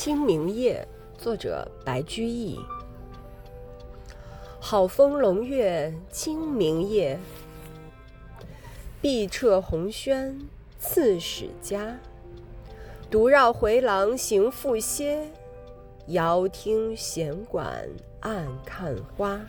清明夜作者白居易。好风胧月清明夜。碧彻红轩刺史家。独绕回廊行复歇遥听弦管暗看花。